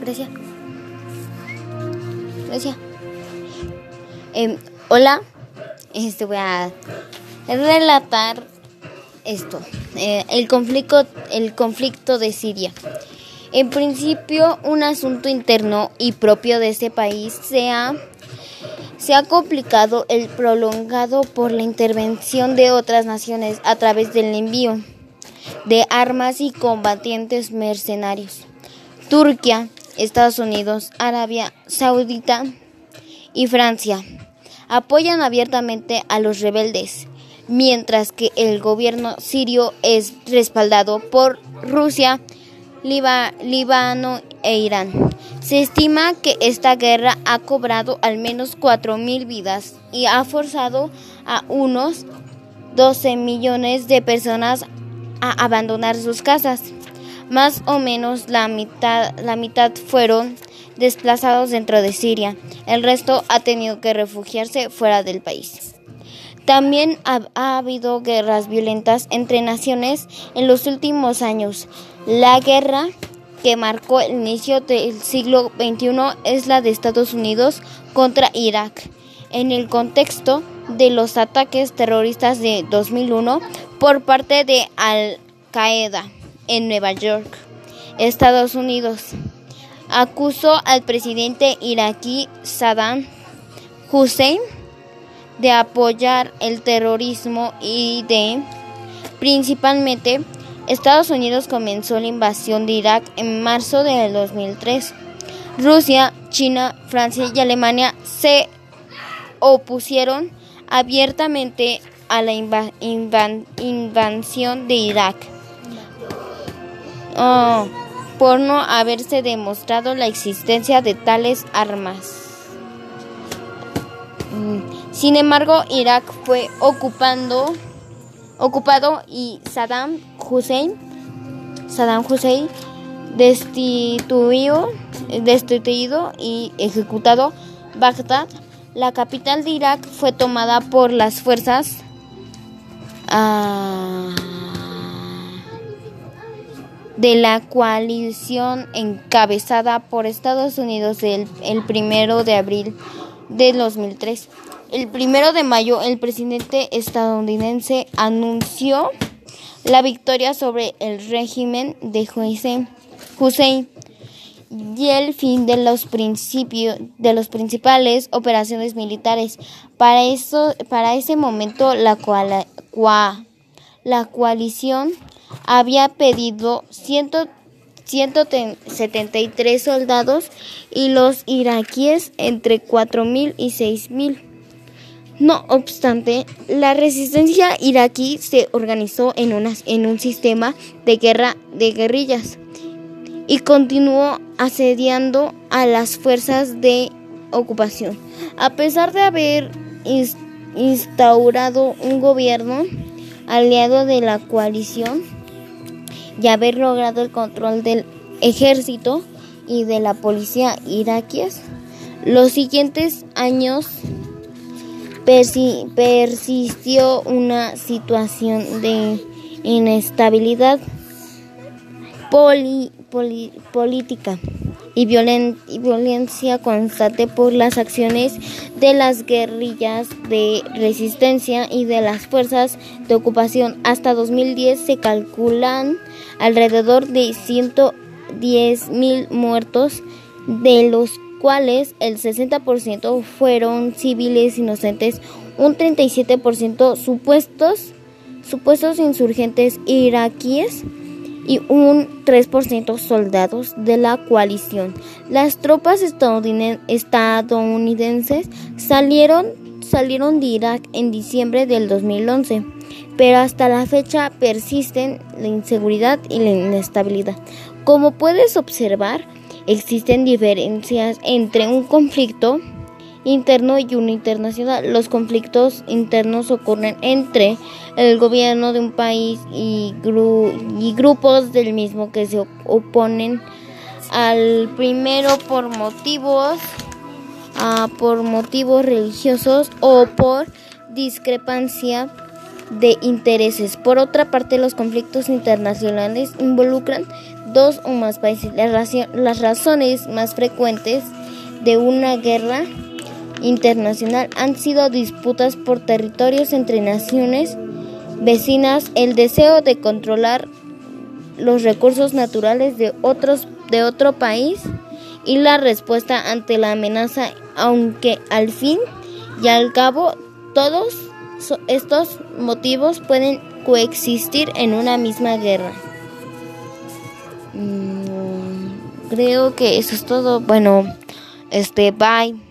Gracias. Gracias. Em, hola. Este voy a relatar esto. Eh, el conflicto, el conflicto de Siria. En principio, un asunto interno y propio de este país se ha, se ha complicado el prolongado por la intervención de otras naciones a través del envío de armas y combatientes mercenarios. Turquía, Estados Unidos, Arabia Saudita y Francia apoyan abiertamente a los rebeldes, mientras que el gobierno sirio es respaldado por Rusia, Líbano e Irán. Se estima que esta guerra ha cobrado al menos 4.000 vidas y ha forzado a unos 12 millones de personas a abandonar sus casas. Más o menos la mitad, la mitad fueron desplazados dentro de Siria. El resto ha tenido que refugiarse fuera del país. También ha, habido guerras violentas entre naciones en los últimos años. La guerra que marcó el inicio del siglo XXI es la de Estados Unidos contra Irak. En el contexto de los ataques terroristas de 2001 por parte de Al-Qaeda en Nueva York, Estados Unidos. Acusó al presidente iraquí Saddam Hussein de apoyar el terrorismo y de principalmente Estados Unidos comenzó la invasión de Irak en marzo del 2003. Rusia, China, Francia y Alemania se opusieron abiertamente a la invasión de Irak. Oh, por no haberse demostrado la existencia de tales armas. Mm, sin embargo, Irak fue ocupando, ocupado y Saddam Hussein, Saddam Hussein destituido, destituido y ejecutado Bagdad. La capital de Irak fue tomada por las fuerzas. Ah, de la coalición encabezada por Estados Unidos el, el primero de abril de 2003. El primero de mayo, el presidente estadounidense anunció la victoria sobre el régimen de Hussein y el fin de los principios de los principales operaciones militares. Para eso, para ese momento, la, la coalición había pedido 173 soldados y los iraquíes entre 4.000 y 6.000. No obstante, la resistencia iraquí se organizó en, en un sistema de guerra de guerrillas y continuó asediando a las fuerzas de ocupación. A pesar de haber instaurado un gobierno aliado de la coalición, y haber logrado el control del ejército y de la policía iraquíes. Los siguientes años persistió una situación de inestabilidad política y, y, violencia constante por las acciones de las guerrillas de resistencia y de las fuerzas de ocupación. Hasta 2010 se calculan alrededor de 110 mil muertos, de los cuales el 60% fueron civiles inocentes, un 37% supuestos, supuestos insurgentes iraquíes y un 3% soldados de la coalición. Las tropas estadounidenses salieron, salieron de Irak en diciembre del 2011 pero hasta la fecha persisten la inseguridad y la inestabilidad. Como puedes observar, existen diferencias entre un conflicto interno y uno internacional. Los conflictos internos ocurren entre el gobierno de un país y, grupos del mismo que se oponen al primero por motivos ah, por motivos religiosos o por discrepancia de intereses. Por otra parte, los conflictos internacionales involucran dos o más países. Las razones más frecuentes de una guerra internacional han sido disputas por territorios entre naciones vecinas, el deseo de controlar los recursos naturales de otros de otro país y la respuesta ante la amenaza, aunque al fin y al cabo todos estos motivos pueden coexistir en una misma guerra. Mm, creo que eso es todo. Bueno, este, bye.